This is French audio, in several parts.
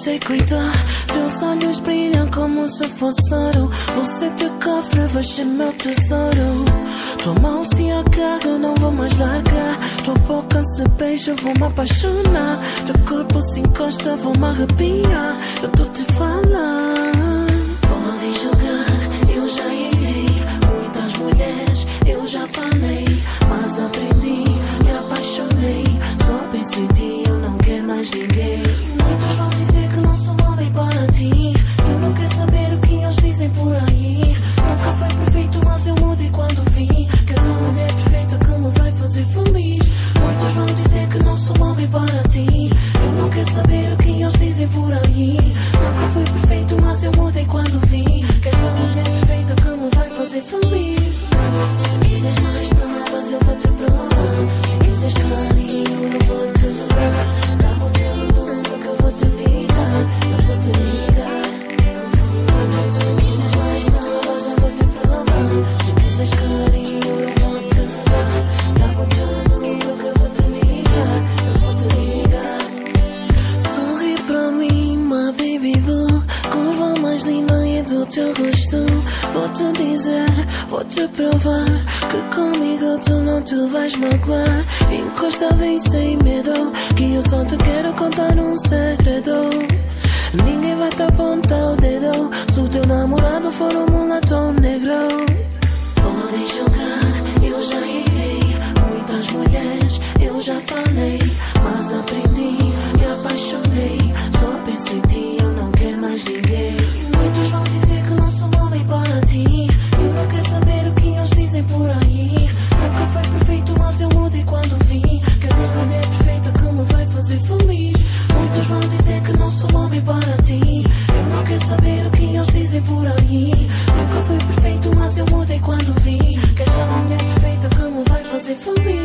cortocircuito. Teus olhos brilham como se fosse ouro. Você te cofre, ser meu tesouro. Tua mão se agarra, não vou mais largar. Tua boca se beija, vou me apaixonar. Teu corpo se encosta, vou me arrepiar. Eu tô te Muitos vão dizer que não sou homem para ti. Eu não quero saber o que eles dizem por aí. Nunca fui perfeito, mas eu mudei quando vi. Que essa mulher é perfeita como vai fazer feliz.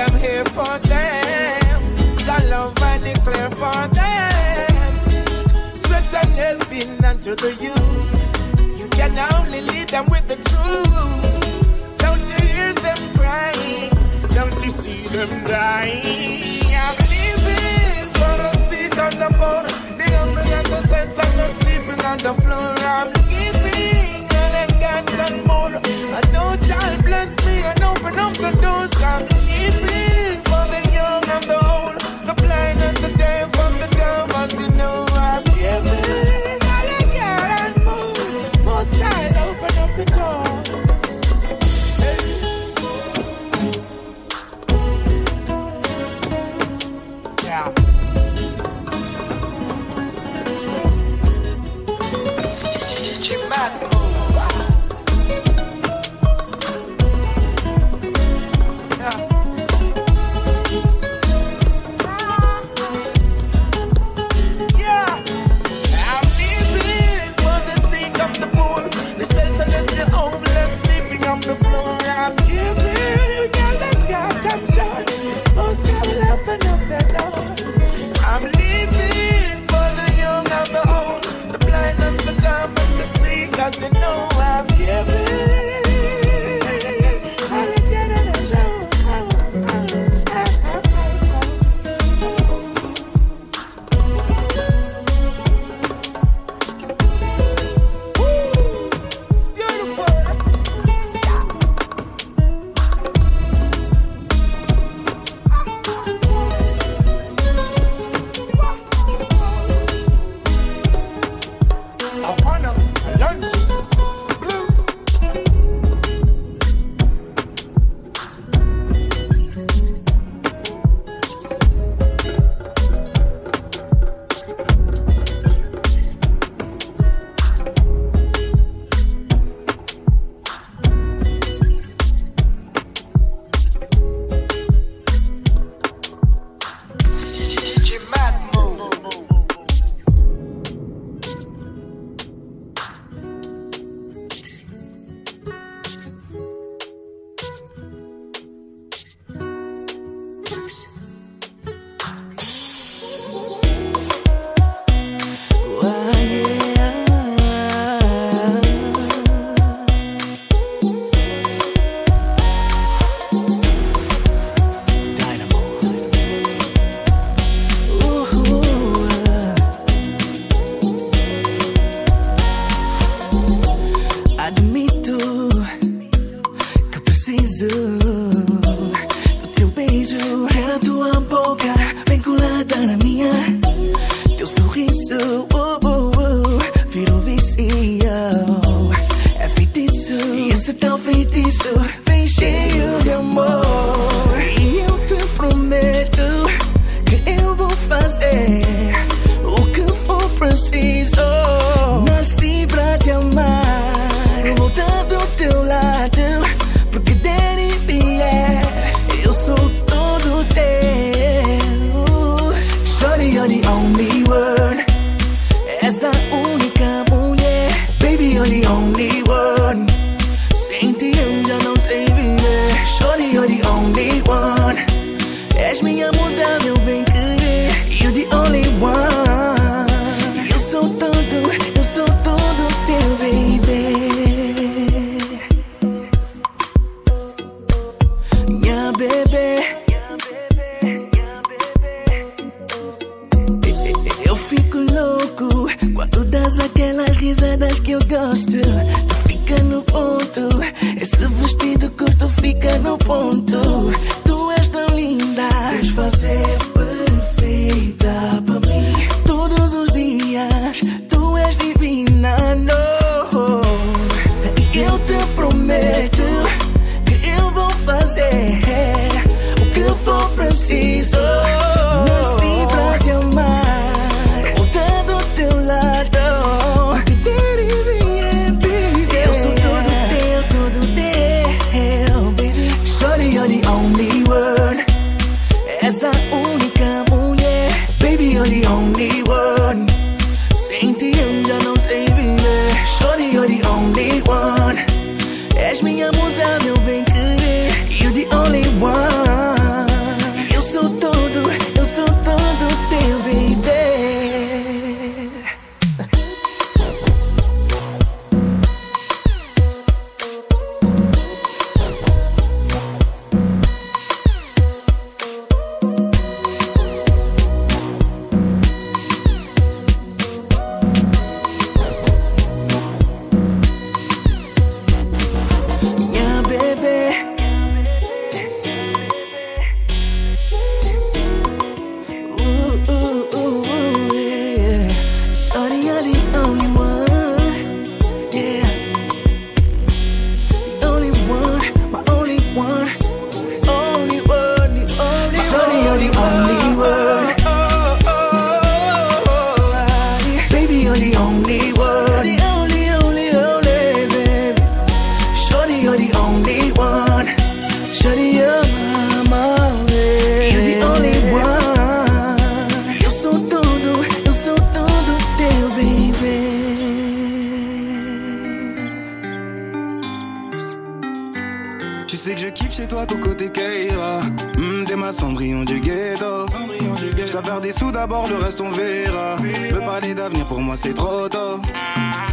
them here for them. The love I declare for them. Strength and helping unto the youth. You can only lead them with the truth. Don't you hear them crying? Don't you see them dying? I'm living for a seat on the board. The hungry and the set and the sleeping on the floor. I'm living and and more. I know God bless me and open up the doors. I'm living for the young and the old, the blind and the deaf and the dumb, as you know.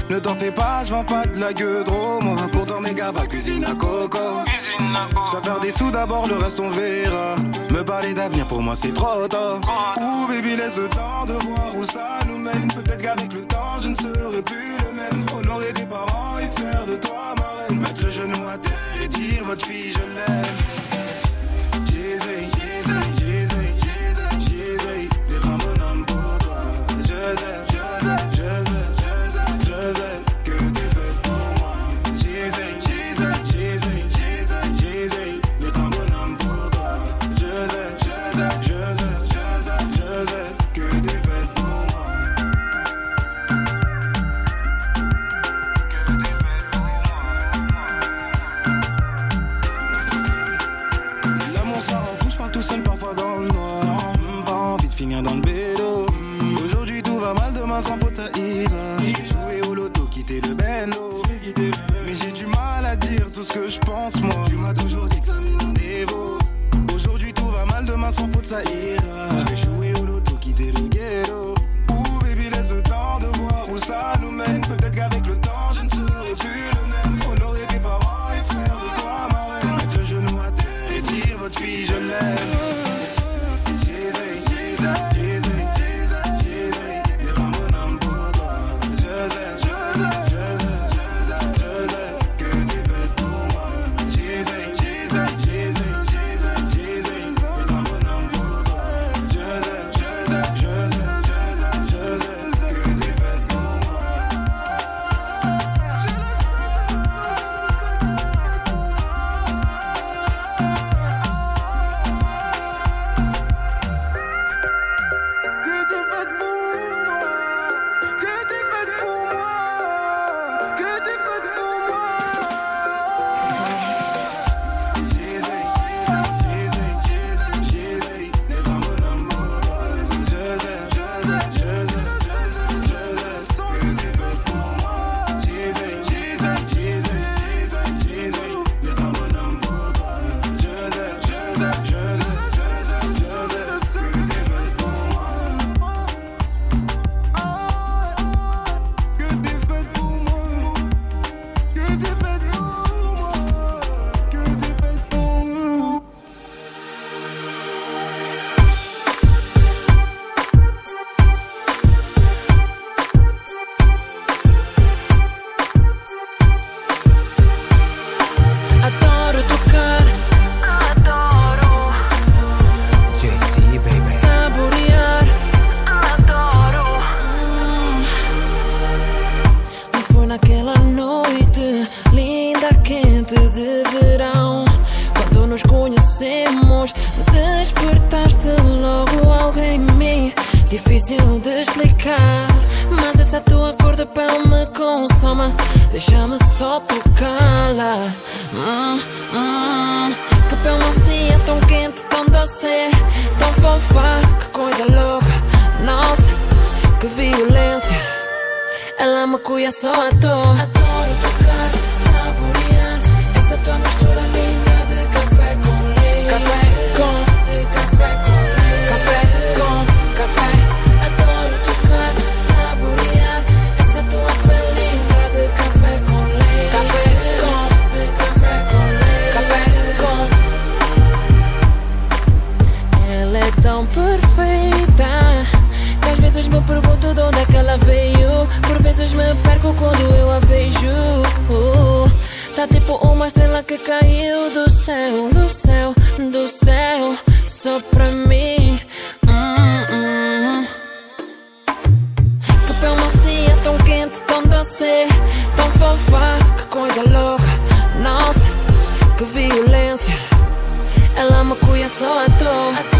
Ne t'en fais pas, je vends pas de la gueule Moi pour mes gars, cuisine à coco. Je dois faire des sous d'abord, le reste on verra. Me parler d'avenir pour moi c'est trop tôt. Ouh baby, laisse le temps de voir où ça nous mène. Peut-être qu'avec le temps, je ne serai plus le même. Honorer tes parents et faire de toi ma reine. Mettre le genou à terre et dire votre fille, je l'aime. que je pense, moi. Tu m'as toujours dit que ça Aujourd'hui tout va mal, demain sans faute ça ira. Me cuia só à toa.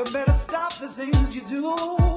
You better stop the things you do.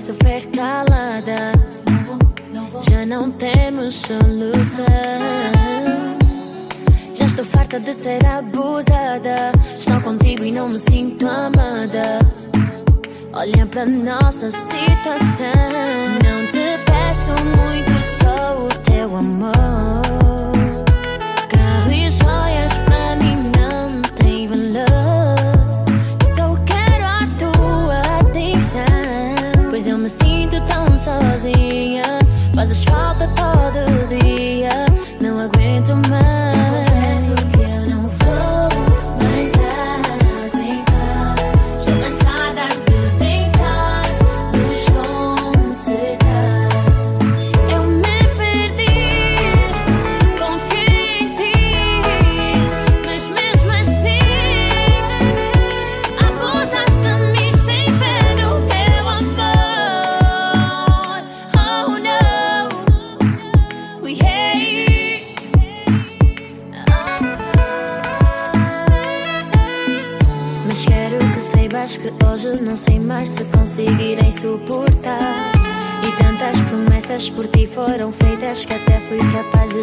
Sofrer calada. Já não temos solução. Já estou farta de ser abusada. Estou contigo e não me sinto amada. Olha pra nossa situação. Não te peço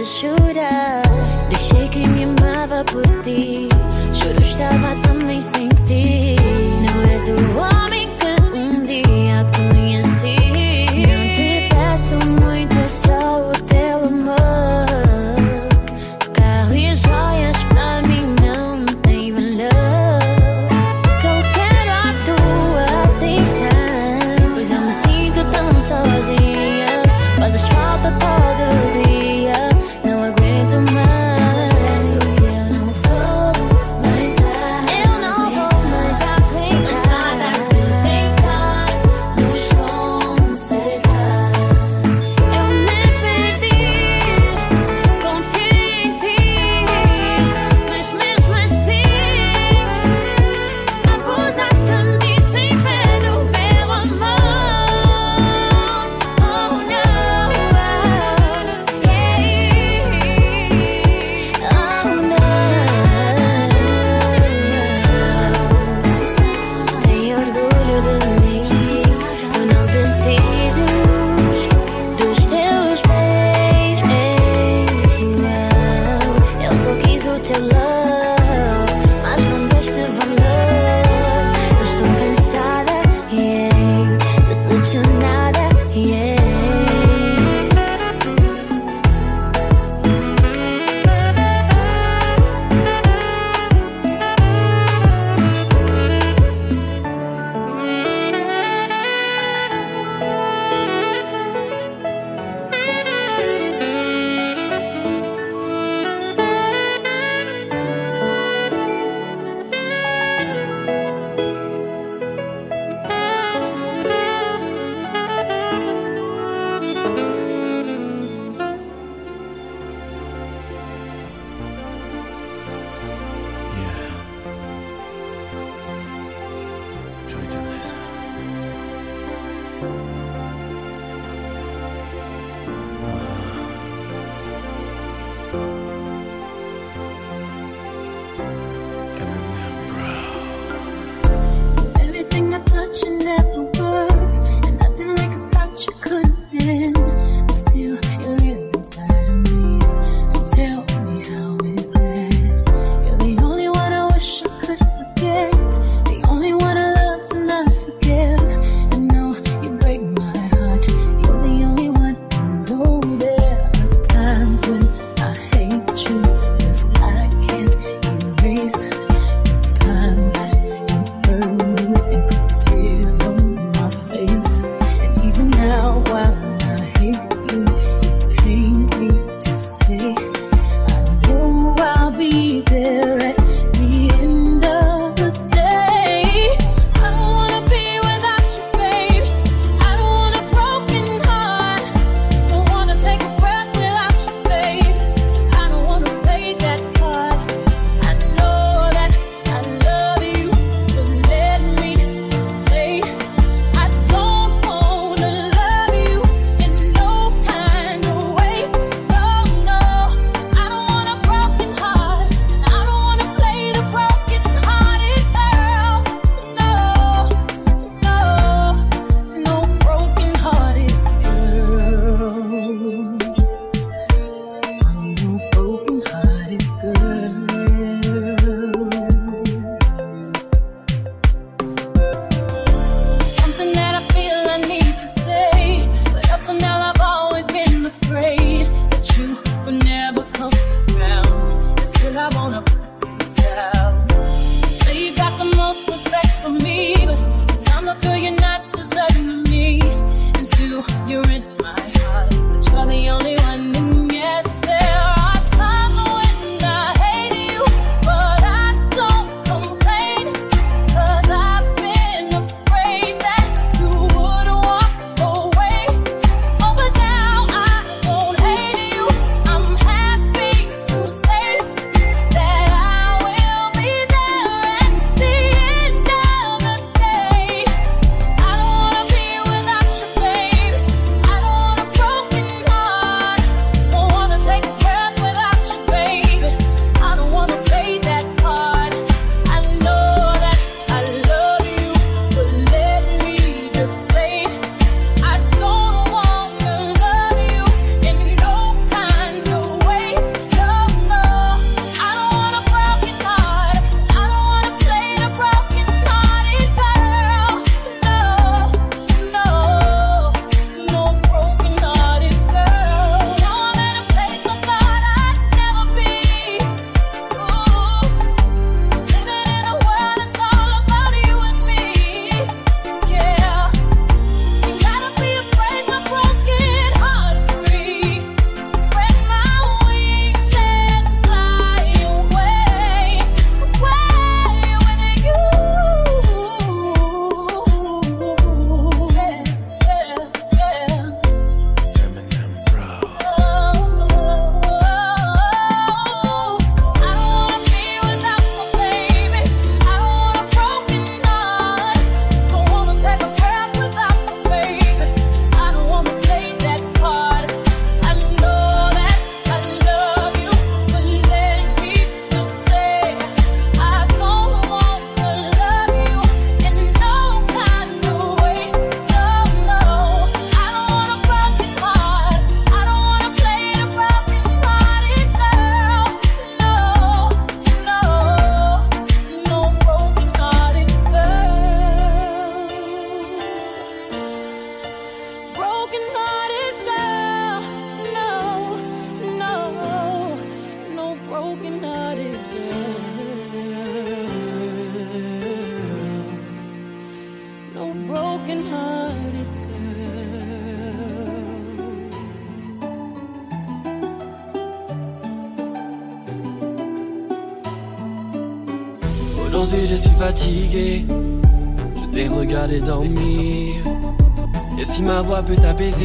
Shoot.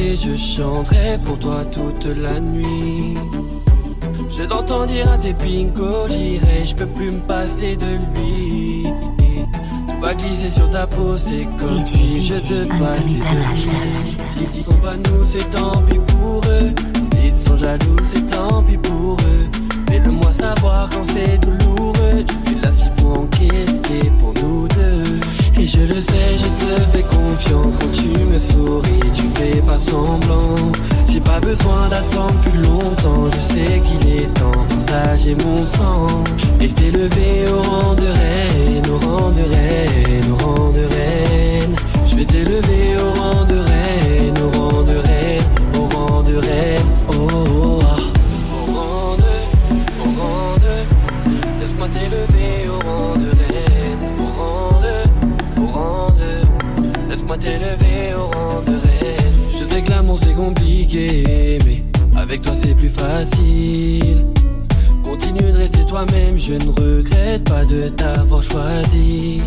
Je chanterai pour toi toute la nuit. Je t'entends dire à tes pincos, j'irai, je peux plus me passer de lui. Tout va glisser sur ta peau, c'est comme si je te passais. S'ils sont pas nous, c'est tant pis pour eux. S'ils sont jaloux, c'est tant pis pour eux. Fais-le-moi savoir quand c'est douloureux. Je suis là s'il faut encaisser pour nous. Et je le sais, je te fais confiance quand tu me souris, tu fais pas semblant. J'ai pas besoin d'attendre plus longtemps, je sais qu'il est temps de mon sang. Et t'élever au rang de reine, au rang de reine, au rang de reine. Je vais t'élever au rang de reine, au rang de reine, au rang de reine. Oh, t'élever au rang de reine. Je sais que l'amour c'est compliqué, mais avec toi c'est plus facile. Continue de rester toi-même, je ne regrette pas de t'avoir choisi.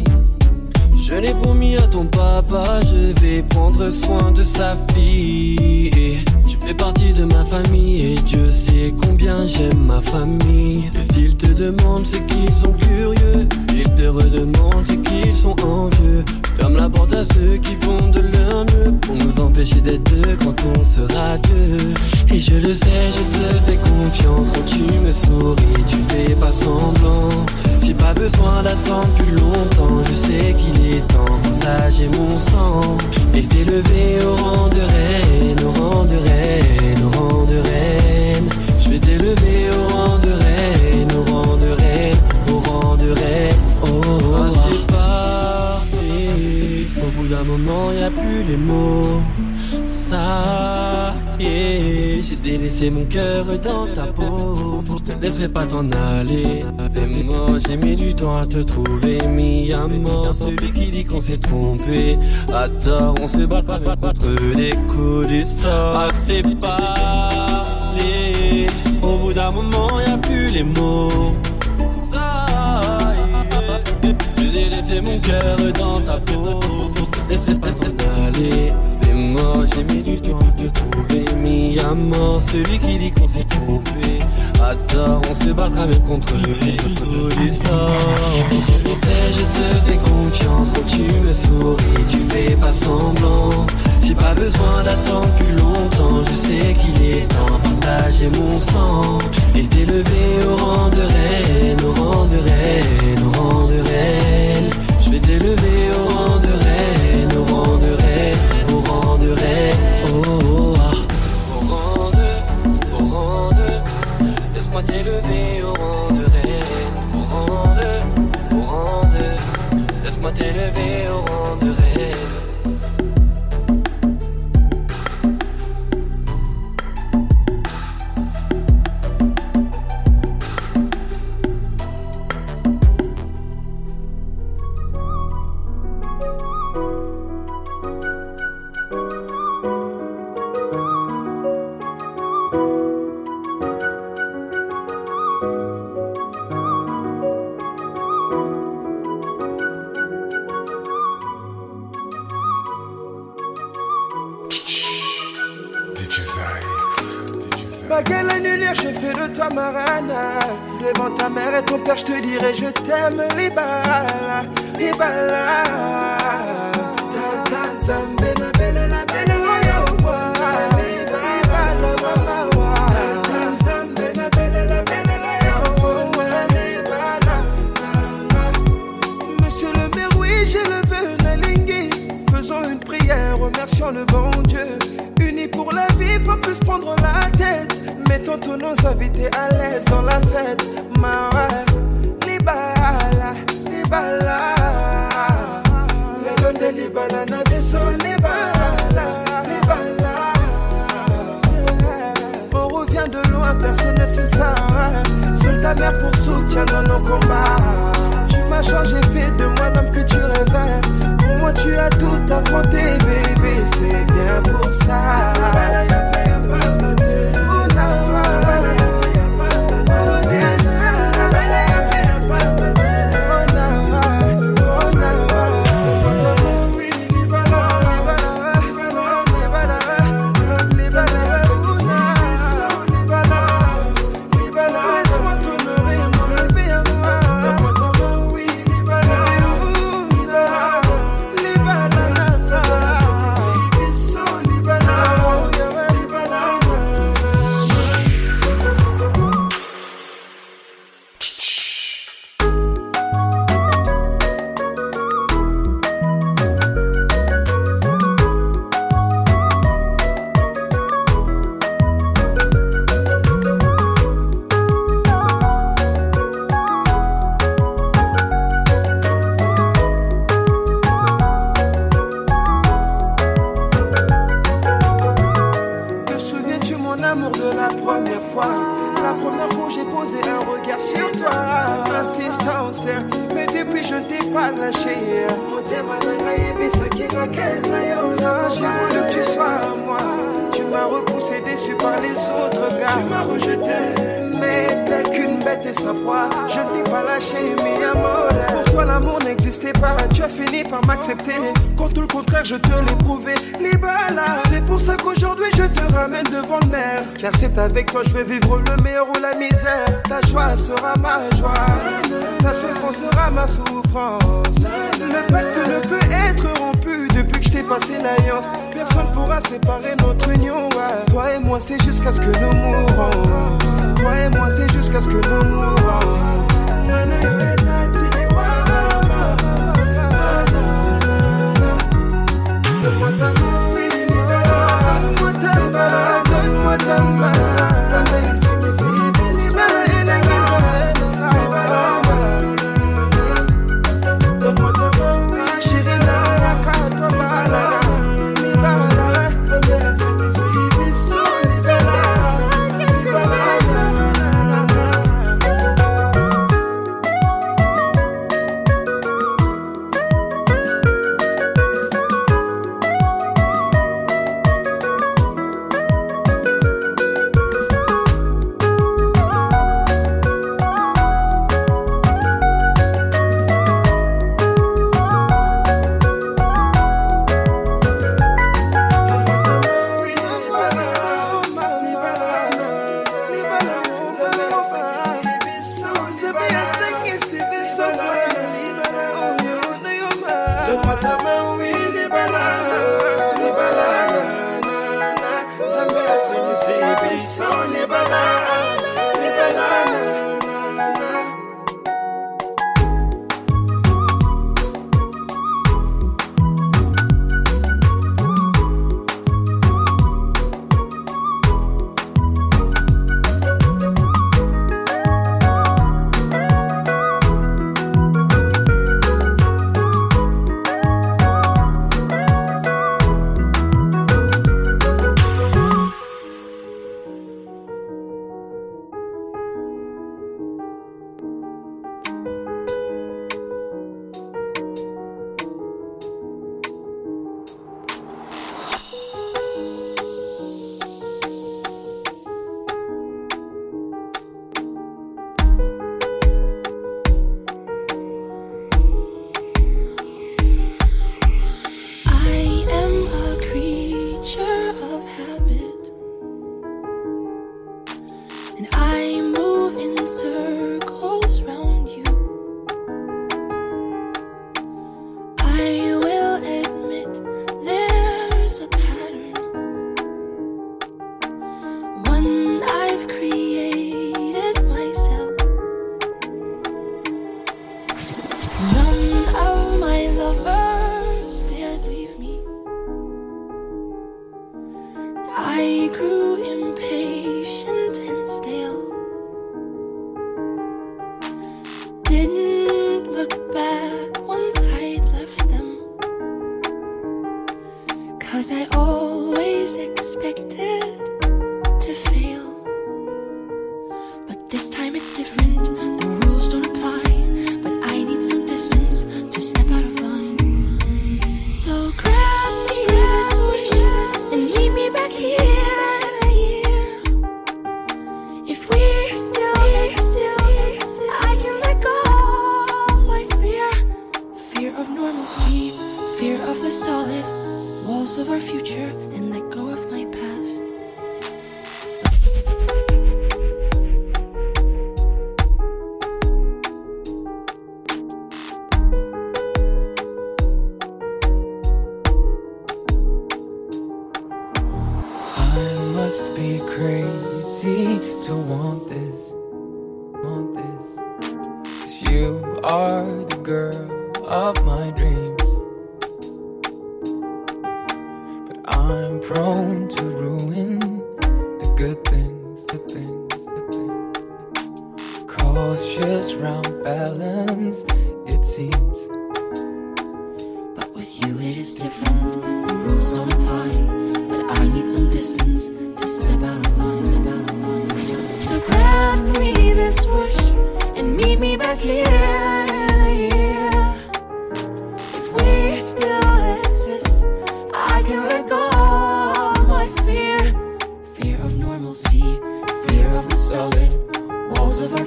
Je l'ai promis à ton papa, je vais prendre soin de sa fille. Tu fais partie de ma famille et Dieu sait combien j'aime ma famille. Et s'ils te demandent, c'est qu'ils sont curieux. S'ils te redemandent, c'est qu'ils sont envieux. Ferme la porte à ceux qui font de leur mieux pour nous empêcher d'être deux quand on sera vieux. Et je le sais, je te fais confiance quand tu me souris, tu fais pas semblant. J'ai pas besoin d'attendre plus longtemps, je sais qu'il est temps partager mon sang. Et t'élever au rang de reine, au rang de reine, au rang de reine. Je vais t'élever au rang de reine, au rang de reine, au rang de reine. D'un moment, y a plus les mots. Ça y est, j'ai délaissé mon cœur dans ta peau. Je te laisserai pas t'en aller. C'est mort, j'ai mis du temps à te trouver. Mis à mort, celui qui dit qu'on s'est trompé. À tort, on se bat pas contre des coups du sort. Ah, c'est parler. Au bout d'un moment, y a plus les mots. Ça y est, j'ai délaissé mon cœur dans ta peau. Laisserai pas t'en aller. C'est mort, j'ai mis du temps à te trouver. Mis à mort, celui qui dit qu'on s'est trompé. À tort, on se battra même contre les sort. Je sais, je te fais confiance quand tu me souris, tu fais pas semblant. J'ai pas besoin d'attendre plus longtemps, je sais qu'il est temps de partager mon sang. Et t'élever au rang de reine, au rang de reine, au rang de reine. Je vais t'élever au rang de de reine. Oh, oh, ah. Au rang de, au rang de, laisse-moi t'élever au rang de reine, au rang de, au rang de, laisse-moi t'élever au rang de reine. S'affronter, bébé, c'est bien pour ça.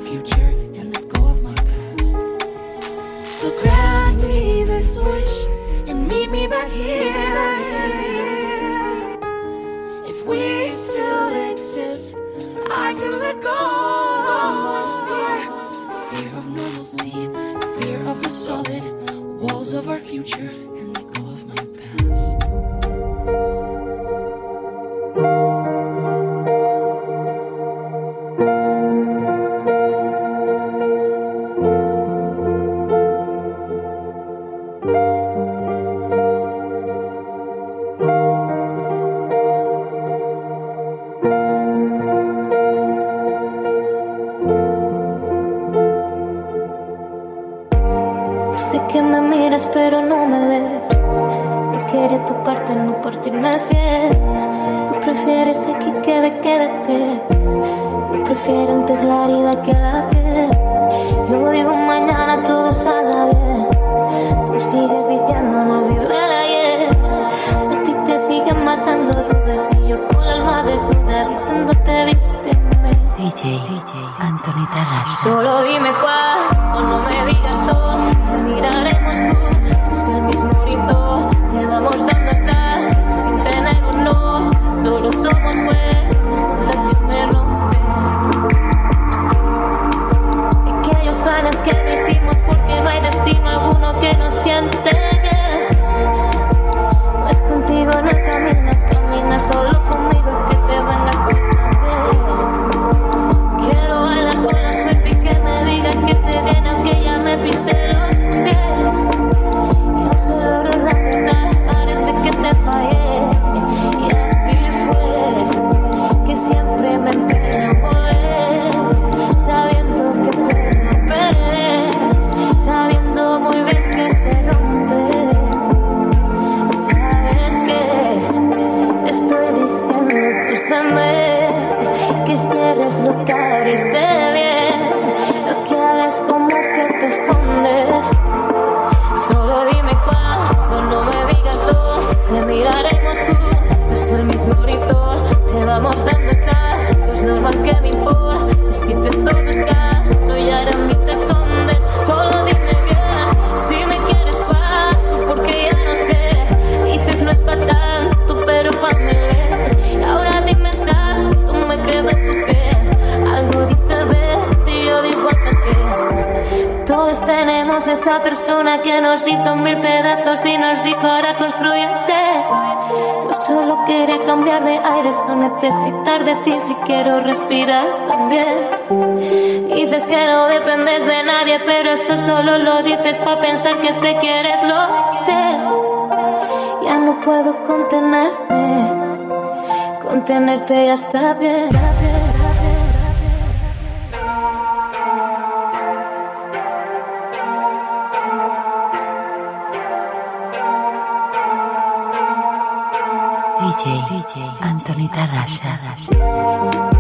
future and let go of my past. So grant me this wish and meet me back here. If we still exist, I can let go of fear. Fear of normalcy, fear of the solid walls of our future. nos hizo mil pedazos y nos dijo ahora construyete. Yo solo quería cambiar de aires, no necesitar de ti si quiero respirar también. Dices que no dependes de nadie, pero eso solo lo dices para pensar que te quieres, lo sé. Ya no puedo contenerme, contenerte ya está bien. Estonita Raya.